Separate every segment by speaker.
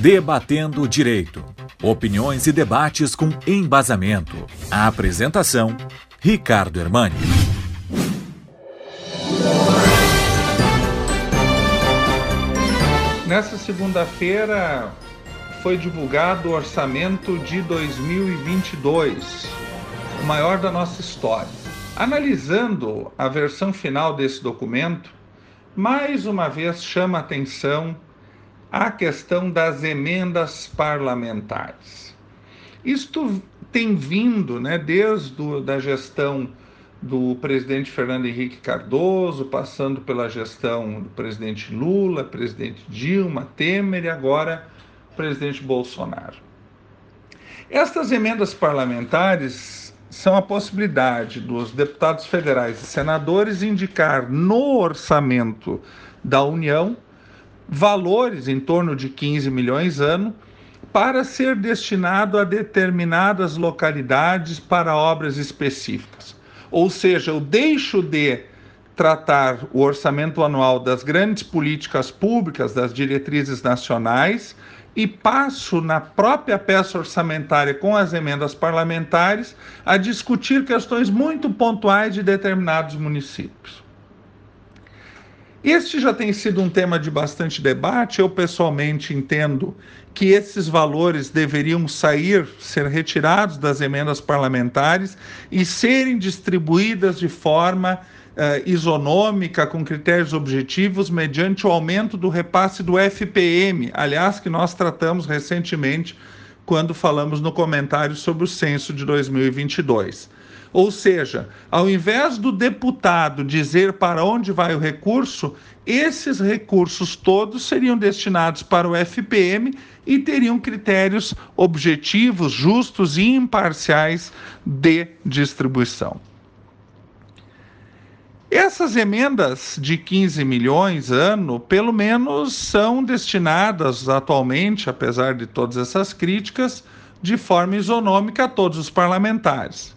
Speaker 1: Debatendo Direito. Opiniões e debates com embasamento. A apresentação: Ricardo Hermani.
Speaker 2: Nessa segunda-feira foi divulgado o orçamento de 2022, o maior da nossa história. Analisando a versão final desse documento, mais uma vez chama atenção a questão das emendas parlamentares. Isto tem vindo né, desde a gestão do presidente Fernando Henrique Cardoso, passando pela gestão do presidente Lula, presidente Dilma, Temer e agora presidente Bolsonaro. Estas emendas parlamentares são a possibilidade dos deputados federais e senadores indicar no orçamento da União valores em torno de 15 milhões ano para ser destinado a determinadas localidades para obras específicas. Ou seja, eu deixo de tratar o orçamento anual das grandes políticas públicas, das diretrizes nacionais, e passo na própria peça orçamentária com as emendas parlamentares a discutir questões muito pontuais de determinados municípios. Este já tem sido um tema de bastante debate. Eu pessoalmente entendo que esses valores deveriam sair, ser retirados das emendas parlamentares e serem distribuídas de forma uh, isonômica, com critérios objetivos, mediante o aumento do repasse do FPM, aliás, que nós tratamos recentemente quando falamos no comentário sobre o censo de 2022. Ou seja, ao invés do deputado dizer para onde vai o recurso, esses recursos todos seriam destinados para o FPM e teriam critérios objetivos, justos e imparciais de distribuição. Essas emendas de 15 milhões ano, pelo menos, são destinadas atualmente, apesar de todas essas críticas, de forma isonômica a todos os parlamentares.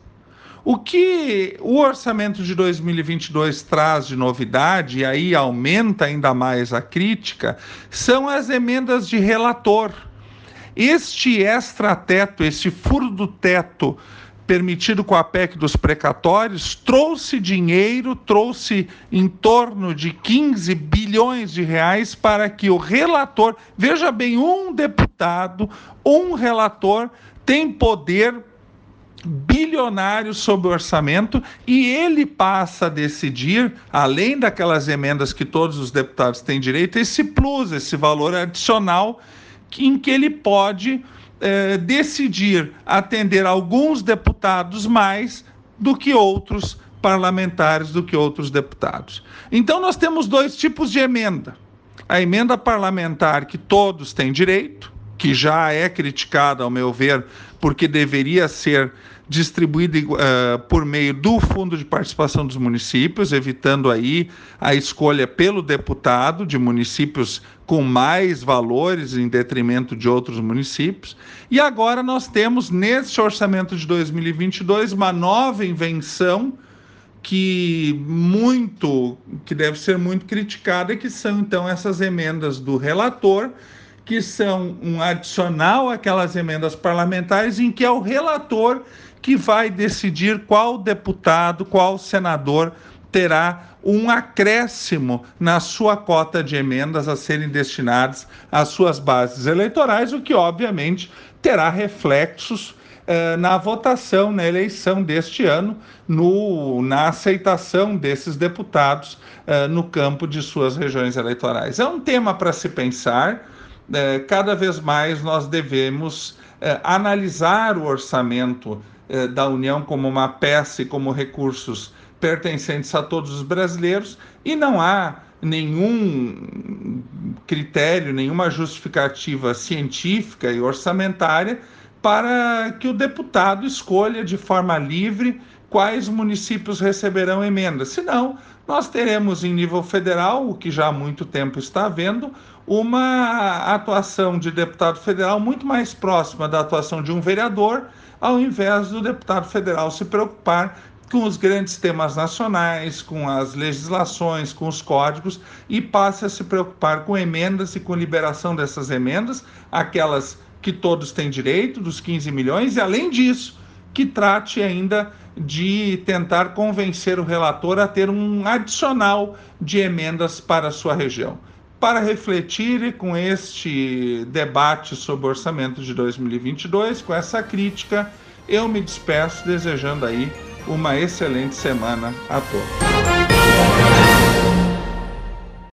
Speaker 2: O que o orçamento de 2022 traz de novidade, e aí aumenta ainda mais a crítica, são as emendas de relator. Este extrateto, este furo do teto permitido com a PEC dos precatórios, trouxe dinheiro, trouxe em torno de 15 bilhões de reais para que o relator, veja bem, um deputado, um relator tem poder bilionário sobre o orçamento e ele passa a decidir, além daquelas emendas que todos os deputados têm direito, esse plus, esse valor adicional em que ele pode eh, decidir atender alguns deputados mais do que outros parlamentares, do que outros deputados. Então nós temos dois tipos de emenda. A emenda parlamentar que todos têm direito, que já é criticada, ao meu ver, porque deveria ser distribuída uh, por meio do Fundo de Participação dos Municípios, evitando aí a escolha pelo deputado de municípios com mais valores em detrimento de outros municípios. E agora nós temos, neste orçamento de 2022, uma nova invenção que muito que deve ser muito criticada que são então essas emendas do relator que são um adicional àquelas emendas parlamentares em que é o relator que vai decidir qual deputado, qual senador terá um acréscimo na sua cota de emendas a serem destinadas às suas bases eleitorais, o que obviamente terá reflexos eh, na votação, na eleição deste ano, no, na aceitação desses deputados eh, no campo de suas regiões eleitorais. É um tema para se pensar. Eh, cada vez mais nós devemos analisar o orçamento eh, da União como uma peça e como recursos pertencentes a todos os brasileiros e não há nenhum critério, nenhuma justificativa científica e orçamentária para que o deputado escolha de forma livre quais municípios receberão emendas. Senão, nós teremos em nível federal, o que já há muito tempo está havendo, uma atuação de deputado federal muito mais próxima da atuação de um vereador ao invés do deputado federal se preocupar com os grandes temas nacionais, com as legislações, com os códigos e passe a se preocupar com emendas e com liberação dessas emendas, aquelas que todos têm direito, dos 15 milhões, e além disso, que trate ainda de tentar convencer o relator a ter um adicional de emendas para a sua região. Para refletir com este debate sobre o orçamento de 2022, com essa crítica, eu me despeço desejando aí uma excelente semana a todos.